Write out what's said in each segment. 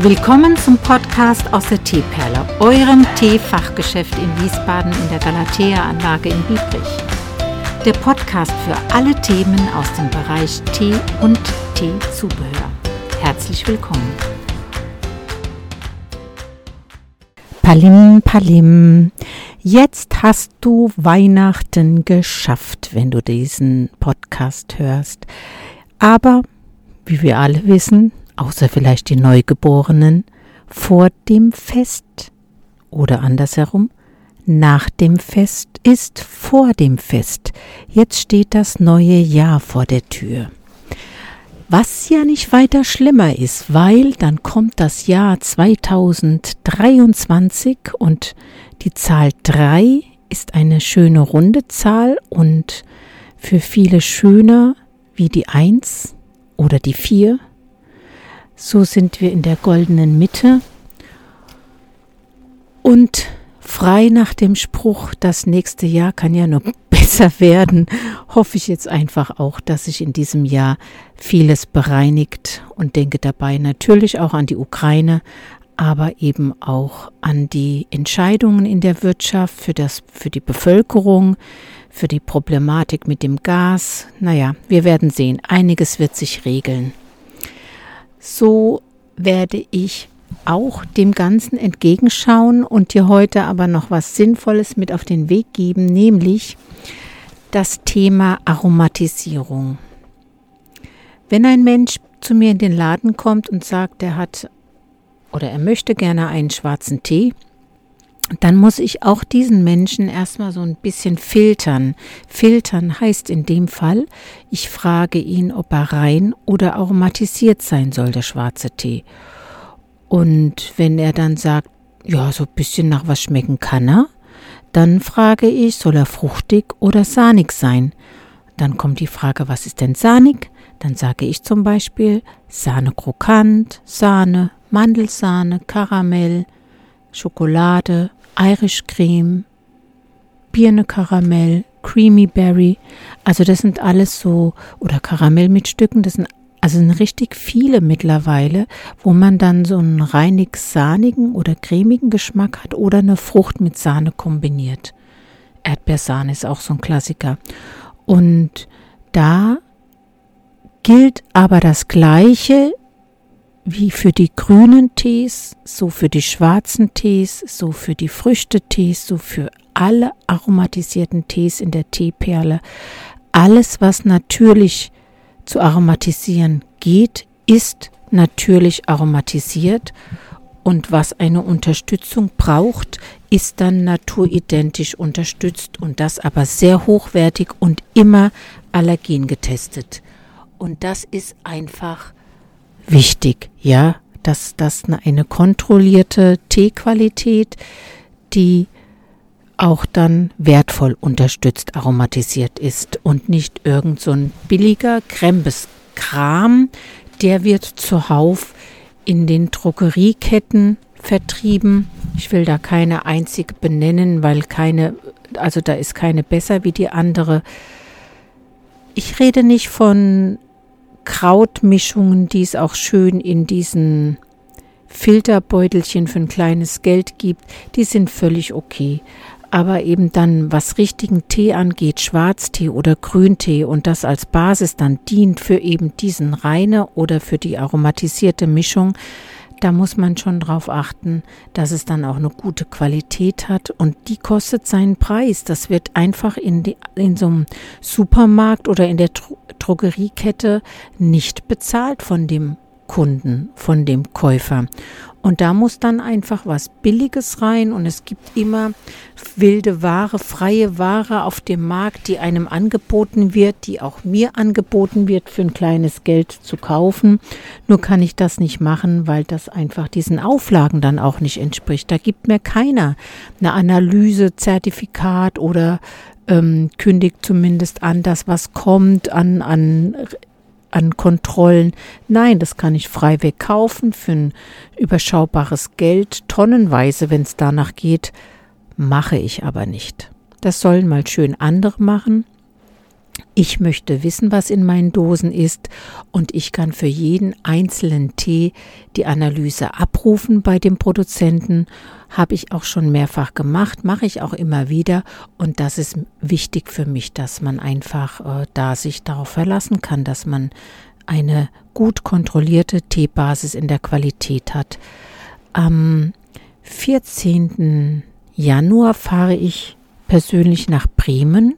Willkommen zum Podcast aus der Teeperle, eurem Teefachgeschäft in Wiesbaden in der Galatea-Anlage in Biebrich. Der Podcast für alle Themen aus dem Bereich Tee und Teezubehör. Herzlich willkommen. Palim, Palim. Jetzt hast du Weihnachten geschafft, wenn du diesen Podcast hörst. Aber, wie wir alle wissen, außer vielleicht die Neugeborenen, vor dem Fest oder andersherum, nach dem Fest ist vor dem Fest. Jetzt steht das neue Jahr vor der Tür. Was ja nicht weiter schlimmer ist, weil dann kommt das Jahr 2023 und die Zahl 3 ist eine schöne runde Zahl und für viele schöner wie die 1 oder die 4 so sind wir in der goldenen Mitte und frei nach dem Spruch, das nächste Jahr kann ja nur besser werden, hoffe ich jetzt einfach auch, dass sich in diesem Jahr vieles bereinigt und denke dabei natürlich auch an die Ukraine, aber eben auch an die Entscheidungen in der Wirtschaft für das, für die Bevölkerung, für die Problematik mit dem Gas. Naja, wir werden sehen. Einiges wird sich regeln so werde ich auch dem Ganzen entgegenschauen und dir heute aber noch was Sinnvolles mit auf den Weg geben, nämlich das Thema Aromatisierung. Wenn ein Mensch zu mir in den Laden kommt und sagt, er hat oder er möchte gerne einen schwarzen Tee, dann muss ich auch diesen Menschen erstmal so ein bisschen filtern. Filtern heißt in dem Fall, ich frage ihn, ob er rein oder aromatisiert sein soll, der schwarze Tee. Und wenn er dann sagt, ja, so ein bisschen nach was schmecken kann er, dann frage ich, soll er fruchtig oder sahnig sein? Dann kommt die Frage, was ist denn sahnig? Dann sage ich zum Beispiel Sahne krokant, Sahne, Mandelsahne, Karamell, Schokolade, Irish Cream, Birne Karamell, Creamy Berry. Also das sind alles so, oder Karamell mit Stücken, das sind also sind richtig viele mittlerweile, wo man dann so einen reinig sahnigen oder cremigen Geschmack hat oder eine Frucht mit Sahne kombiniert. Erdbeersahne ist auch so ein Klassiker. Und da gilt aber das Gleiche wie für die grünen Tees, so für die schwarzen Tees, so für die Früchtetees, so für alle aromatisierten Tees in der Teeperle. Alles, was natürlich zu aromatisieren geht, ist natürlich aromatisiert und was eine Unterstützung braucht, ist dann naturidentisch unterstützt und das aber sehr hochwertig und immer allergen getestet. Und das ist einfach wichtig, ja, dass das eine kontrollierte Teequalität, die auch dann wertvoll unterstützt aromatisiert ist und nicht irgend so ein billiger Krempes-Kram, der wird zuhauf in den Drogerieketten vertrieben. Ich will da keine einzige benennen, weil keine, also da ist keine besser wie die andere. Ich rede nicht von Krautmischungen, die es auch schön in diesen Filterbeutelchen für ein kleines Geld gibt, die sind völlig okay. Aber eben dann, was richtigen Tee angeht, Schwarztee oder Grüntee und das als Basis dann dient für eben diesen reine oder für die aromatisierte Mischung, da muss man schon drauf achten, dass es dann auch eine gute Qualität hat und die kostet seinen Preis. Das wird einfach in, die, in so einem Supermarkt oder in der Dro Drogeriekette nicht bezahlt von dem Kunden, von dem Käufer. Und da muss dann einfach was Billiges rein und es gibt immer wilde Ware, freie Ware auf dem Markt, die einem angeboten wird, die auch mir angeboten wird, für ein kleines Geld zu kaufen. Nur kann ich das nicht machen, weil das einfach diesen Auflagen dann auch nicht entspricht. Da gibt mir keiner eine Analyse, Zertifikat oder ähm, kündigt zumindest an, dass was kommt an, an an Kontrollen. Nein, das kann ich frei kaufen für ein überschaubares Geld, tonnenweise, wenn es danach geht, mache ich aber nicht. Das sollen mal schön andere machen. Ich möchte wissen, was in meinen Dosen ist und ich kann für jeden einzelnen Tee die Analyse abrufen bei dem Produzenten. Habe ich auch schon mehrfach gemacht, mache ich auch immer wieder und das ist wichtig für mich, dass man einfach äh, da sich darauf verlassen kann, dass man eine gut kontrollierte Teebasis in der Qualität hat. Am 14. Januar fahre ich persönlich nach Bremen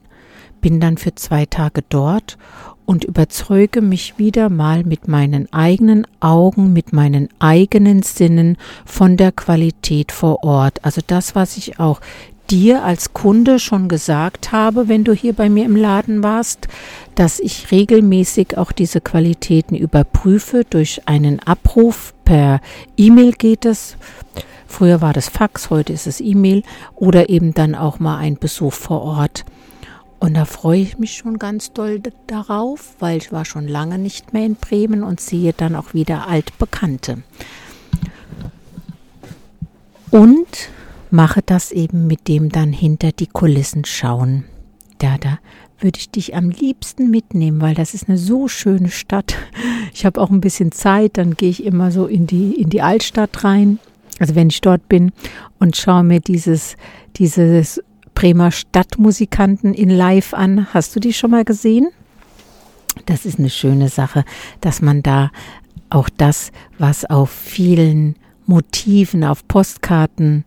bin dann für zwei Tage dort und überzeuge mich wieder mal mit meinen eigenen Augen, mit meinen eigenen Sinnen von der Qualität vor Ort. Also das, was ich auch dir als Kunde schon gesagt habe, wenn du hier bei mir im Laden warst, dass ich regelmäßig auch diese Qualitäten überprüfe durch einen Abruf per E-Mail geht es. Früher war das Fax, heute ist es E-Mail oder eben dann auch mal ein Besuch vor Ort. Und da freue ich mich schon ganz doll darauf, weil ich war schon lange nicht mehr in Bremen und sehe dann auch wieder altbekannte. Und mache das eben mit dem dann hinter die Kulissen schauen. Da, da würde ich dich am liebsten mitnehmen, weil das ist eine so schöne Stadt. Ich habe auch ein bisschen Zeit, dann gehe ich immer so in die, in die Altstadt rein, also wenn ich dort bin und schaue mir dieses, dieses Bremer Stadtmusikanten in Live an. Hast du die schon mal gesehen? Das ist eine schöne Sache, dass man da auch das, was auf vielen Motiven, auf Postkarten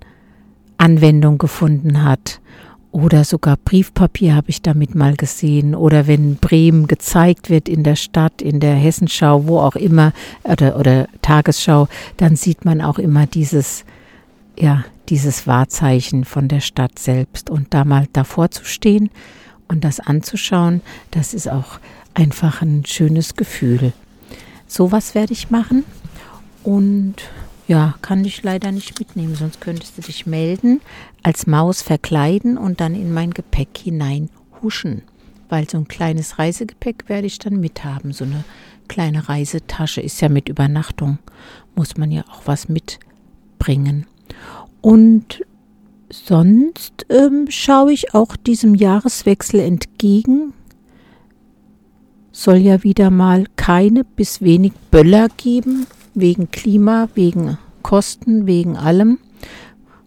Anwendung gefunden hat. Oder sogar Briefpapier habe ich damit mal gesehen. Oder wenn Bremen gezeigt wird in der Stadt, in der Hessenschau, wo auch immer, oder, oder Tagesschau, dann sieht man auch immer dieses, ja, dieses Wahrzeichen von der Stadt selbst. Und da mal davor zu stehen und das anzuschauen, das ist auch einfach ein schönes Gefühl. Sowas werde ich machen und ja, kann ich leider nicht mitnehmen, sonst könntest du dich melden, als Maus verkleiden und dann in mein Gepäck hinein huschen. Weil so ein kleines Reisegepäck werde ich dann mithaben. So eine kleine Reisetasche ist ja mit Übernachtung, muss man ja auch was mitbringen. Und sonst ähm, schaue ich auch diesem Jahreswechsel entgegen. Soll ja wieder mal keine bis wenig Böller geben, wegen Klima, wegen Kosten, wegen allem.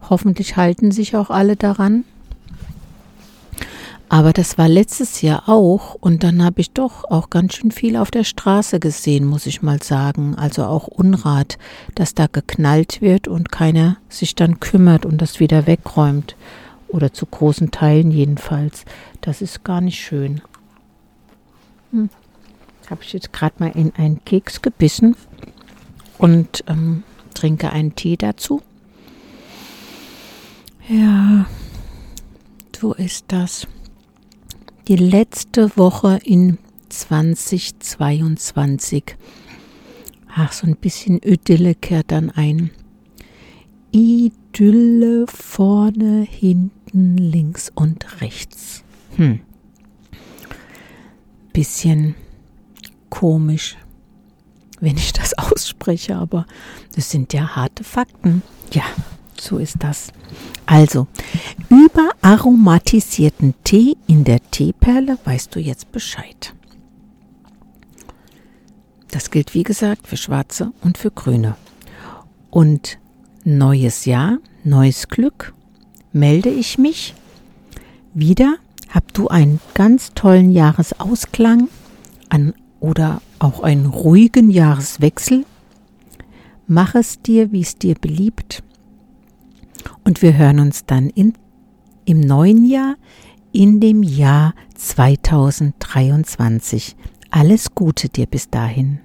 Hoffentlich halten sich auch alle daran. Aber das war letztes Jahr auch und dann habe ich doch auch ganz schön viel auf der Straße gesehen, muss ich mal sagen. Also auch Unrat, dass da geknallt wird und keiner sich dann kümmert und das wieder wegräumt. Oder zu großen Teilen jedenfalls. Das ist gar nicht schön. Hm. Habe ich jetzt gerade mal in einen Keks gebissen und ähm, trinke einen Tee dazu. Ja, so ist das die letzte Woche in 2022. Ach, so ein bisschen Idylle kehrt dann ein. Idylle vorne, hinten, links und rechts. Hm. Bisschen komisch, wenn ich das ausspreche, aber das sind ja harte Fakten. Ja, so ist das. Also, über aromatisierten Tee in der Teeperle weißt du jetzt Bescheid. Das gilt wie gesagt für schwarze und für grüne. Und neues Jahr, neues Glück, melde ich mich wieder. Hab du einen ganz tollen Jahresausklang an, oder auch einen ruhigen Jahreswechsel. Mach es dir, wie es dir beliebt. Und wir hören uns dann in, im neuen Jahr, in dem Jahr 2023. Alles Gute dir bis dahin.